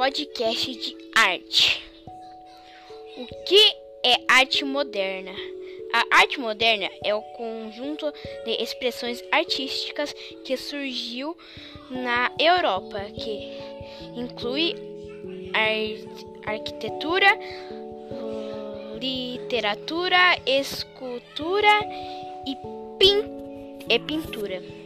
podcast de arte. O que é arte moderna? A arte moderna é o conjunto de expressões artísticas que surgiu na Europa, que inclui arquitetura, literatura, escultura e, pin e pintura.